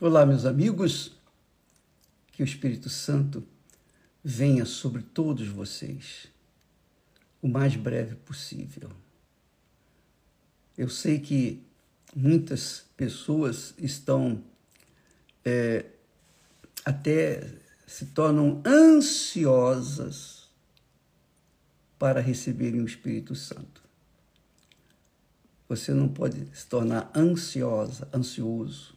Olá, meus amigos, que o Espírito Santo venha sobre todos vocês o mais breve possível. Eu sei que muitas pessoas estão é, até se tornam ansiosas para receberem o Espírito Santo. Você não pode se tornar ansiosa, ansioso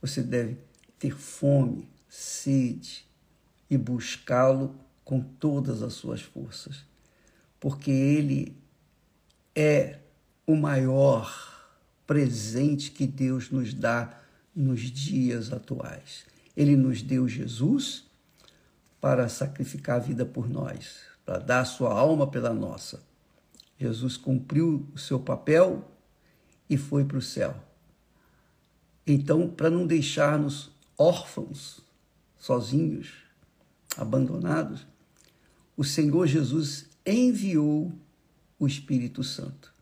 você deve ter fome, sede e buscá-lo com todas as suas forças, porque ele é o maior presente que Deus nos dá nos dias atuais. Ele nos deu Jesus para sacrificar a vida por nós, para dar a sua alma pela nossa. Jesus cumpriu o seu papel e foi para o céu. Então, para não deixar-nos órfãos, sozinhos, abandonados, o Senhor Jesus enviou o Espírito Santo.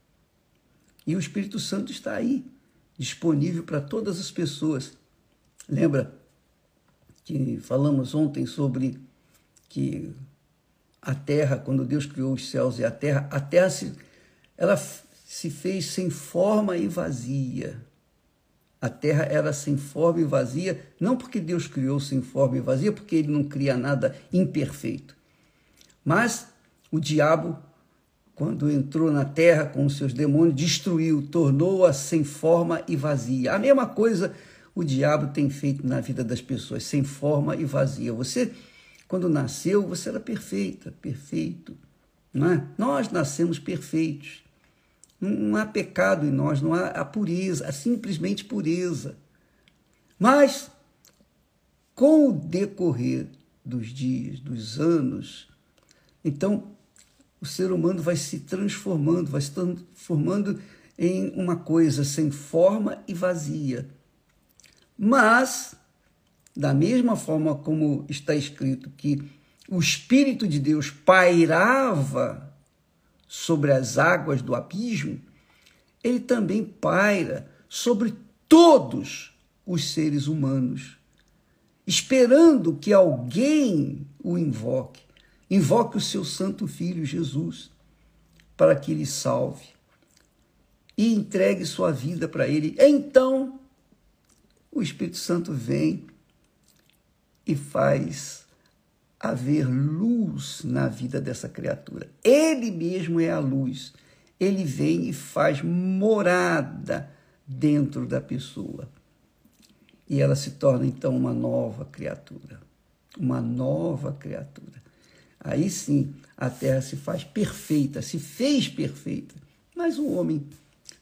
E o Espírito Santo está aí, disponível para todas as pessoas. Lembra que falamos ontem sobre que a terra, quando Deus criou os céus e a terra, a terra se, ela se fez sem forma e vazia. A terra era sem forma e vazia, não porque Deus criou sem forma e vazia, porque ele não cria nada imperfeito. Mas o diabo, quando entrou na terra com os seus demônios, destruiu, tornou-a sem forma e vazia. A mesma coisa o diabo tem feito na vida das pessoas, sem forma e vazia. Você, quando nasceu, você era perfeita, perfeito. Não é? Nós nascemos perfeitos. Não há pecado em nós, não há a pureza, a simplesmente pureza. Mas, com o decorrer dos dias, dos anos, então o ser humano vai se transformando, vai se transformando em uma coisa sem forma e vazia. Mas, da mesma forma como está escrito que o Espírito de Deus pairava sobre as águas do abismo, ele também paira sobre todos os seres humanos, esperando que alguém o invoque, invoque o seu santo filho Jesus, para que ele salve e entregue sua vida para ele. Então, o Espírito Santo vem e faz haver luz na vida dessa criatura. Ele mesmo é a luz. Ele vem e faz morada dentro da pessoa. E ela se torna então uma nova criatura. Uma nova criatura. Aí sim a terra se faz perfeita, se fez perfeita. Mas o homem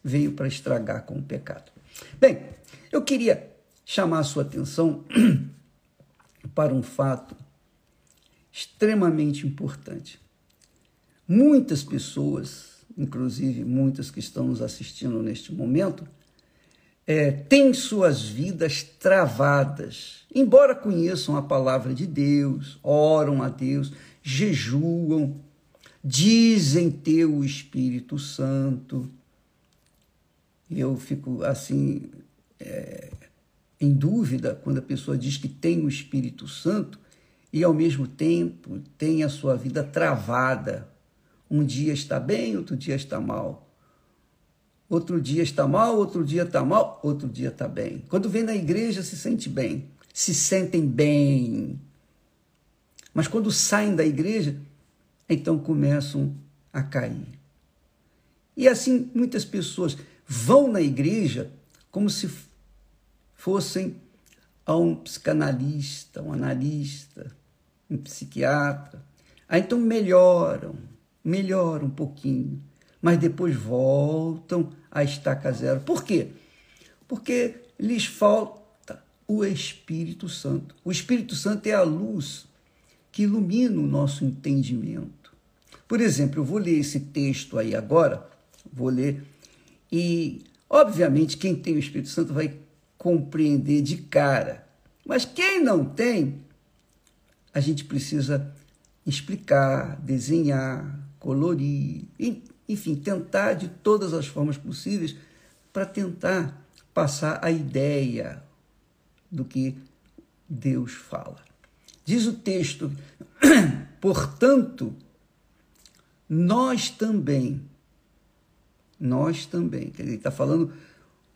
veio para estragar com o pecado. Bem, eu queria chamar a sua atenção para um fato extremamente importante. Muitas pessoas, inclusive muitas que estão nos assistindo neste momento, é, têm suas vidas travadas, embora conheçam a palavra de Deus, oram a Deus, jejuam, dizem ter o Espírito Santo. Eu fico assim é, em dúvida quando a pessoa diz que tem o Espírito Santo e ao mesmo tempo tem a sua vida travada. Um dia está bem, outro dia está mal. Outro dia está mal, outro dia está mal, outro dia está bem. Quando vem na igreja se sente bem, se sentem bem. Mas quando saem da igreja, então começam a cair. E assim muitas pessoas vão na igreja como se fossem a um psicanalista, um analista, um psiquiatra. Aí então melhoram, melhoram um pouquinho, mas depois voltam à estaca zero. Por quê? Porque lhes falta o Espírito Santo. O Espírito Santo é a luz que ilumina o nosso entendimento. Por exemplo, eu vou ler esse texto aí agora, vou ler, e obviamente quem tem o Espírito Santo vai compreender de cara. Mas quem não tem, a gente precisa explicar, desenhar, colorir, enfim, tentar de todas as formas possíveis para tentar passar a ideia, do que Deus fala. Diz o texto, portanto, nós também, nós também, ele está falando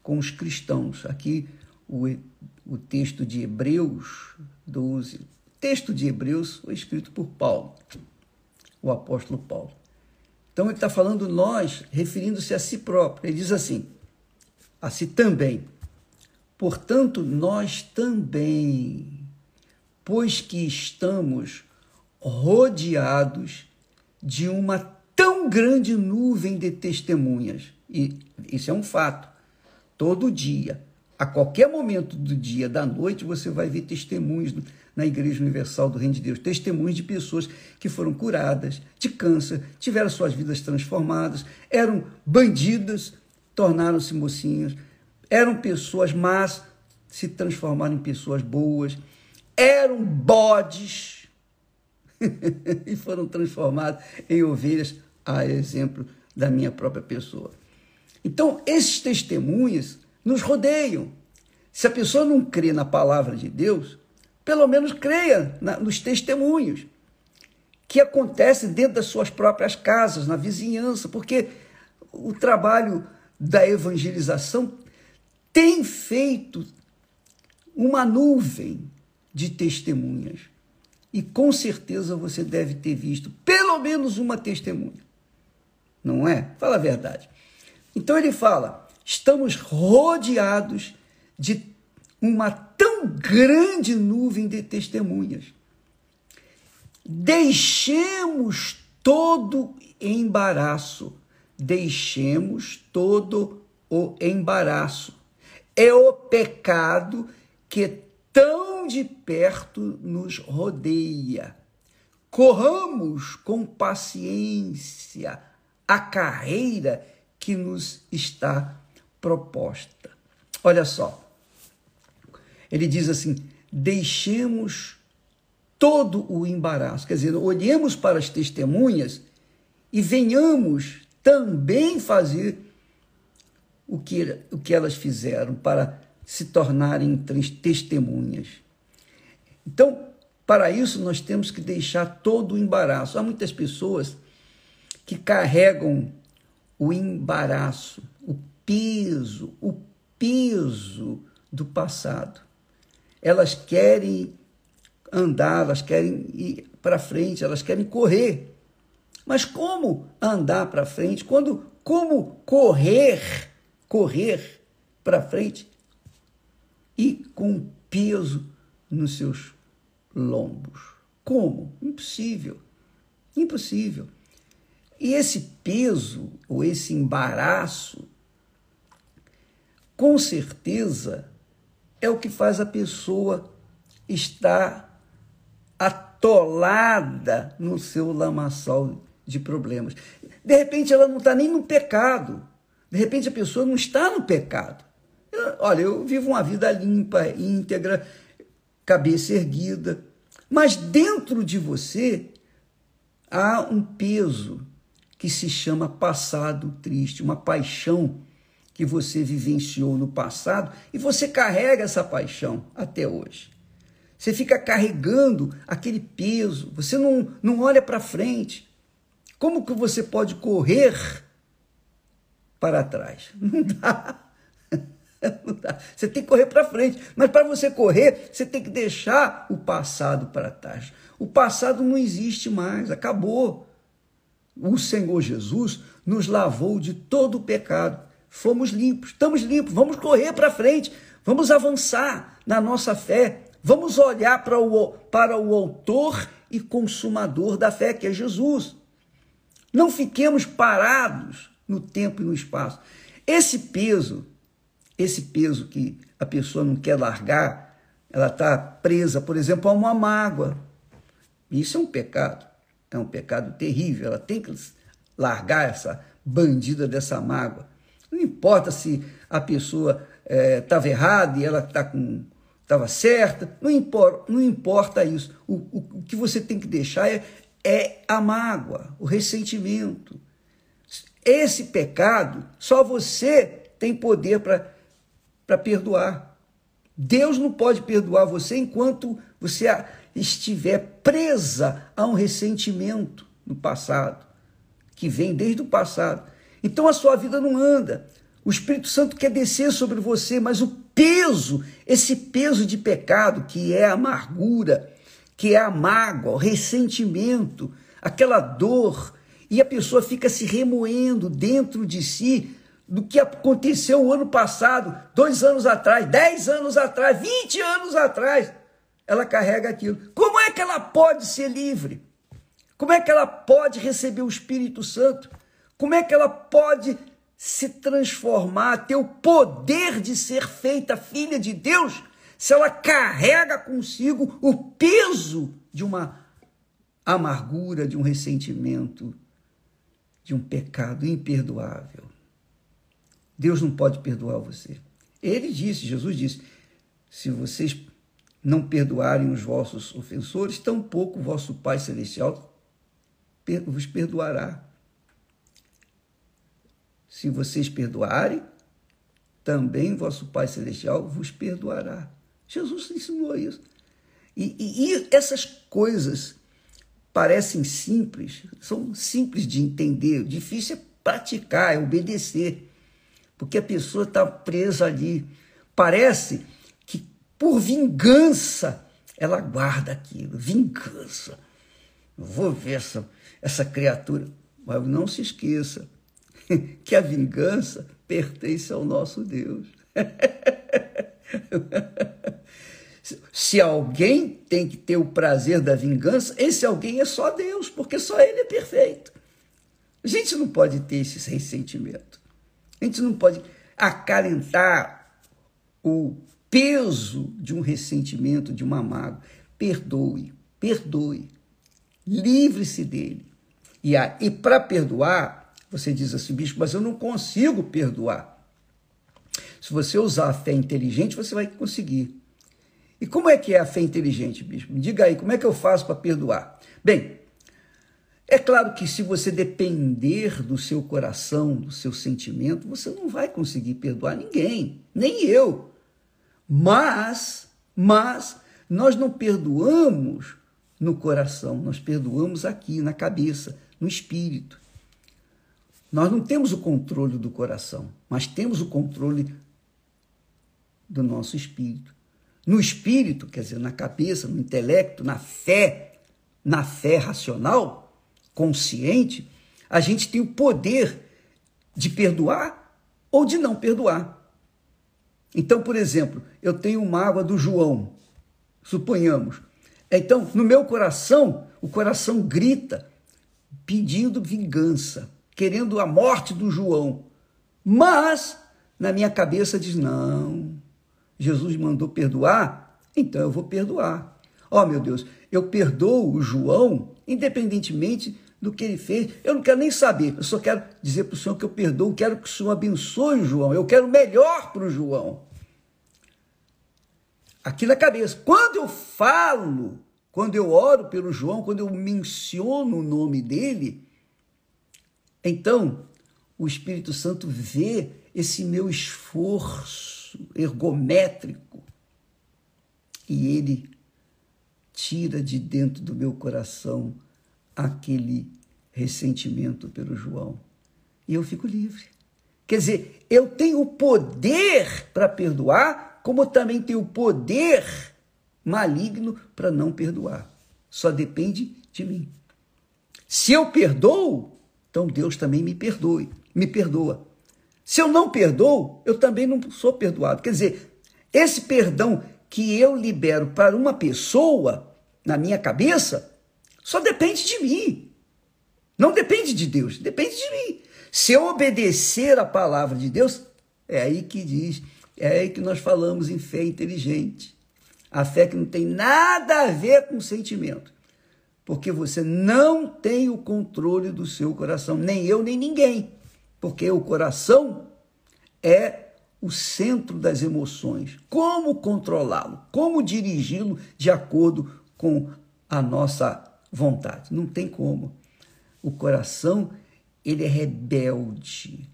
com os cristãos. Aqui o, o texto de Hebreus 12, texto de Hebreus foi escrito por Paulo, o apóstolo Paulo. Então ele está falando nós, referindo-se a si próprio. Ele diz assim: a si também. Portanto, nós também, pois que estamos rodeados de uma tão grande nuvem de testemunhas. E isso é um fato. Todo dia, a qualquer momento do dia, da noite, você vai ver testemunhos na Igreja Universal do Reino de Deus. Testemunhos de pessoas que foram curadas de câncer, tiveram suas vidas transformadas, eram bandidas, tornaram-se mocinhos, eram pessoas más, se transformaram em pessoas boas, eram bodes e foram transformados em ovelhas, a exemplo da minha própria pessoa. Então, esses testemunhos nos rodeiam. Se a pessoa não crê na palavra de Deus, pelo menos creia na, nos testemunhos que acontecem dentro das suas próprias casas, na vizinhança, porque o trabalho da evangelização tem feito uma nuvem de testemunhas. E com certeza você deve ter visto pelo menos uma testemunha. Não é? Fala a verdade. Então ele fala: estamos rodeados de uma tão grande nuvem de testemunhas. Deixemos todo embaraço, deixemos todo o embaraço. É o pecado que tão de perto nos rodeia. Corramos com paciência a carreira que nos está proposta. Olha só, ele diz assim: deixemos todo o embaraço, quer dizer, olhemos para as testemunhas e venhamos também fazer o que, o que elas fizeram para se tornarem testemunhas. Então, para isso, nós temos que deixar todo o embaraço. Há muitas pessoas que carregam o embaraço, peso, o peso do passado. Elas querem andar, elas querem ir para frente, elas querem correr. Mas como andar para frente? Quando como correr, correr para frente e com peso nos seus lombos. Como? Impossível. Impossível. E esse peso, ou esse embaraço, com certeza é o que faz a pessoa estar atolada no seu lamaçal de problemas. De repente ela não está nem no pecado. De repente a pessoa não está no pecado. Olha, eu vivo uma vida limpa, íntegra, cabeça erguida, mas dentro de você há um peso que se chama passado triste, uma paixão que você vivenciou no passado e você carrega essa paixão até hoje. Você fica carregando aquele peso, você não, não olha para frente. Como que você pode correr para trás? Não dá. Você tem que correr para frente. Mas para você correr, você tem que deixar o passado para trás. O passado não existe mais, acabou. O Senhor Jesus nos lavou de todo o pecado. Fomos limpos, estamos limpos, vamos correr para frente, vamos avançar na nossa fé, vamos olhar para o, para o autor e consumador da fé, que é Jesus. Não fiquemos parados no tempo e no espaço. Esse peso esse peso que a pessoa não quer largar, ela está presa, por exemplo, a uma mágoa. Isso é um pecado, é um pecado terrível. Ela tem que largar essa bandida dessa mágoa. Não importa se a pessoa estava é, errada e ela está com estava certa, não importa, não importa isso. O, o, o, que você tem que deixar é, é a mágoa, o ressentimento. Esse pecado, só você tem poder para perdoar. Deus não pode perdoar você enquanto você estiver presa a um ressentimento no passado, que vem desde o passado. Então a sua vida não anda. O Espírito Santo quer descer sobre você, mas o peso, esse peso de pecado, que é a amargura, que é a mágoa, o ressentimento, aquela dor, e a pessoa fica se remoendo dentro de si do que aconteceu o ano passado, dois anos atrás, dez anos atrás, vinte anos atrás. Ela carrega aquilo. Como é que ela pode ser livre? Como é que ela pode receber o Espírito Santo? Como é que ela pode se transformar, ter o poder de ser feita filha de Deus, se ela carrega consigo o peso de uma amargura, de um ressentimento, de um pecado imperdoável. Deus não pode perdoar você. Ele disse, Jesus disse: se vocês não perdoarem os vossos ofensores, tampouco o vosso Pai Celestial vos perdoará. Se vocês perdoarem, também vosso Pai Celestial vos perdoará. Jesus ensinou isso. E, e, e essas coisas parecem simples, são simples de entender, difícil é praticar, é obedecer, porque a pessoa está presa ali. Parece que por vingança ela guarda aquilo, vingança. Vou ver essa, essa criatura, mas não se esqueça que a vingança pertence ao nosso Deus. Se alguém tem que ter o prazer da vingança, esse alguém é só Deus, porque só Ele é perfeito. A gente não pode ter esse ressentimento. A gente não pode acalentar o peso de um ressentimento, de uma mágoa. Perdoe, perdoe. Livre-se dele. E, e para perdoar, você diz assim, bicho, mas eu não consigo perdoar. Se você usar a fé inteligente, você vai conseguir. E como é que é a fé inteligente, bispo? Me diga aí, como é que eu faço para perdoar? Bem, é claro que se você depender do seu coração, do seu sentimento, você não vai conseguir perdoar ninguém, nem eu. Mas, mas nós não perdoamos no coração, nós perdoamos aqui na cabeça, no espírito. Nós não temos o controle do coração, mas temos o controle do nosso espírito no espírito, quer dizer, na cabeça, no intelecto, na fé, na fé racional, consciente, a gente tem o poder de perdoar ou de não perdoar. Então, por exemplo, eu tenho mágoa do João, suponhamos. Então, no meu coração, o coração grita pedindo vingança, querendo a morte do João. Mas na minha cabeça diz: não, Jesus mandou perdoar, então eu vou perdoar. Ó oh, meu Deus, eu perdoo o João, independentemente do que ele fez. Eu não quero nem saber, eu só quero dizer para o Senhor que eu perdoo, quero que o Senhor abençoe o João, eu quero melhor para o João. Aqui na cabeça. Quando eu falo, quando eu oro pelo João, quando eu menciono o nome dele, então o Espírito Santo vê esse meu esforço ergométrico. E ele tira de dentro do meu coração aquele ressentimento pelo João. E eu fico livre. Quer dizer, eu tenho o poder para perdoar, como também tenho o poder maligno para não perdoar. Só depende de mim. Se eu perdoo, então Deus também me perdoe, me perdoa. Se eu não perdoo, eu também não sou perdoado. Quer dizer, esse perdão que eu libero para uma pessoa, na minha cabeça, só depende de mim. Não depende de Deus, depende de mim. Se eu obedecer a palavra de Deus, é aí que diz, é aí que nós falamos em fé inteligente. A fé que não tem nada a ver com sentimento. Porque você não tem o controle do seu coração, nem eu, nem ninguém porque o coração é o centro das emoções. Como controlá-lo? Como dirigi-lo de acordo com a nossa vontade? Não tem como. O coração, ele é rebelde.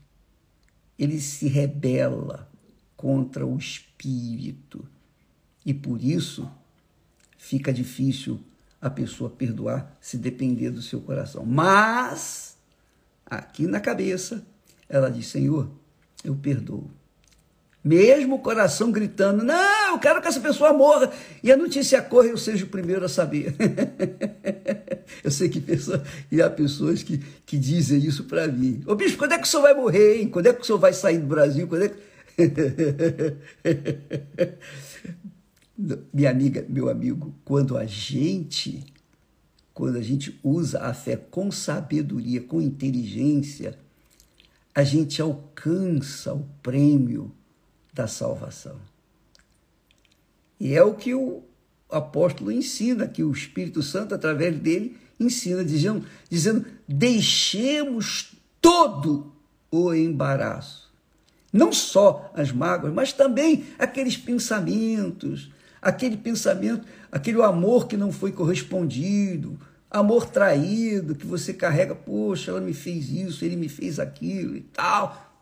Ele se rebela contra o espírito. E por isso fica difícil a pessoa perdoar se depender do seu coração. Mas, aqui na cabeça, ela diz: Senhor, eu perdoo. Mesmo o coração gritando: Não, eu quero que essa pessoa morra. E a notícia corre, eu seja o primeiro a saber. eu sei que pessoa, e há pessoas que, que dizem isso para mim: Ô bicho, quando é que o senhor vai morrer? Hein? Quando é que o senhor vai sair do Brasil? Quando é que. Minha amiga, meu amigo, quando a gente, quando a gente usa a fé com sabedoria, com inteligência, a gente alcança o prêmio da salvação. E é o que o apóstolo ensina, que o Espírito Santo, através dele, ensina, dizendo, dizendo deixemos todo o embaraço. Não só as mágoas, mas também aqueles pensamentos, aquele pensamento, aquele amor que não foi correspondido, amor traído que você carrega, poxa, ela me fez isso, ele me fez aquilo e tal.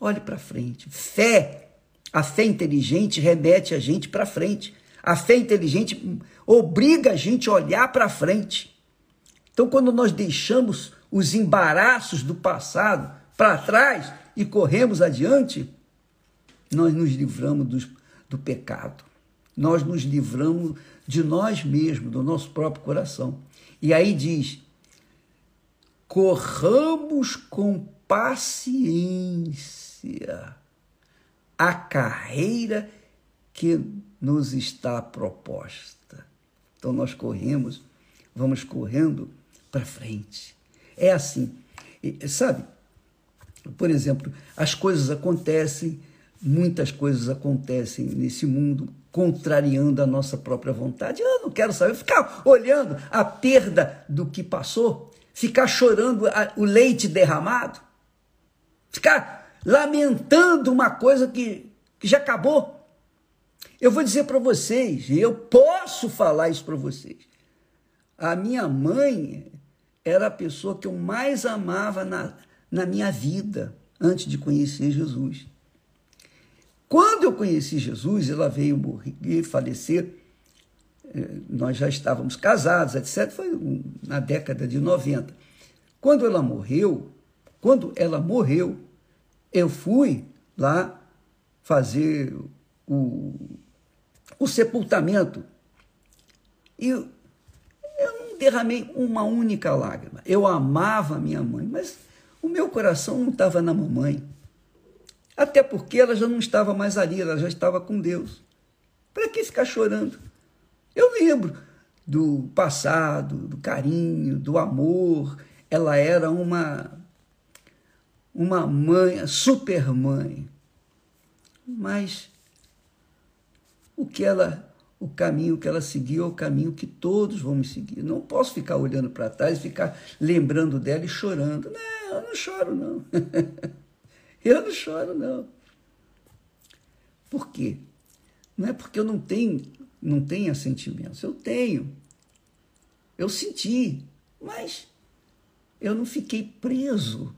Olhe para frente. Fé, a fé inteligente remete a gente para frente. A fé inteligente obriga a gente a olhar para frente. Então, quando nós deixamos os embaraços do passado para trás e corremos adiante, nós nos livramos do, do pecado nós nos livramos de nós mesmos, do nosso próprio coração. E aí diz: corramos com paciência a carreira que nos está proposta. Então nós corremos, vamos correndo para frente. É assim, sabe? Por exemplo, as coisas acontecem, muitas coisas acontecem nesse mundo contrariando a nossa própria vontade. Eu não quero saber, ficar olhando a perda do que passou, ficar chorando o leite derramado, ficar lamentando uma coisa que, que já acabou. Eu vou dizer para vocês, eu posso falar isso para vocês. A minha mãe era a pessoa que eu mais amava na, na minha vida antes de conhecer Jesus. Quando eu conheci Jesus, ela veio morrer, falecer, eh, nós já estávamos casados, etc. Foi na década de 90. Quando ela morreu, quando ela morreu, eu fui lá fazer o, o sepultamento. E eu, não derramei uma única lágrima. Eu amava minha mãe, mas o meu coração não estava na mamãe. Até porque ela já não estava mais ali, ela já estava com Deus. Para que ficar chorando? Eu lembro do passado, do carinho, do amor. Ela era uma uma mãe, super mãe. Mas o que ela o caminho que ela seguiu é o caminho que todos vamos seguir. Não posso ficar olhando para trás e ficar lembrando dela e chorando. Não, eu não choro não. Eu não choro, não. Por quê? Não é porque eu não tenho, não tenha sentimentos. Eu tenho. Eu senti, mas eu não fiquei preso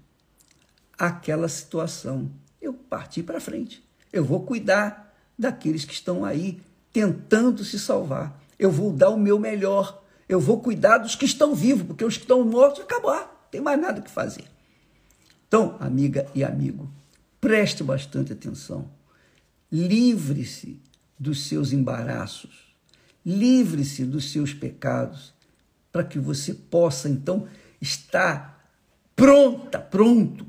àquela situação. Eu parti para frente. Eu vou cuidar daqueles que estão aí tentando se salvar. Eu vou dar o meu melhor. Eu vou cuidar dos que estão vivos, porque os que estão mortos acabaram. Não tem mais nada que fazer. Então, amiga e amigo, preste bastante atenção. Livre-se dos seus embaraços, livre-se dos seus pecados, para que você possa então estar pronta, pronto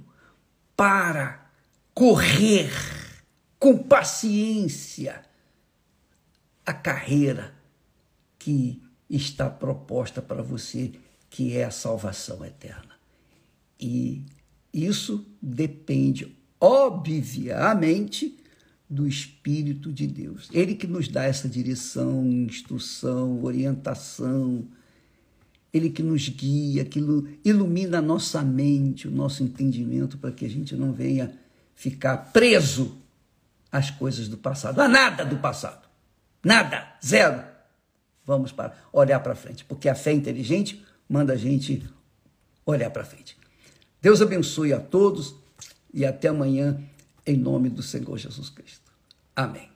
para correr com paciência a carreira que está proposta para você, que é a salvação eterna. E isso depende, obviamente, do Espírito de Deus. Ele que nos dá essa direção, instrução, orientação, ele que nos guia, que ilumina a nossa mente, o nosso entendimento, para que a gente não venha ficar preso às coisas do passado, a nada do passado. Nada, zero. Vamos para olhar para frente, porque a fé inteligente manda a gente olhar para frente. Deus abençoe a todos e até amanhã, em nome do Senhor Jesus Cristo. Amém.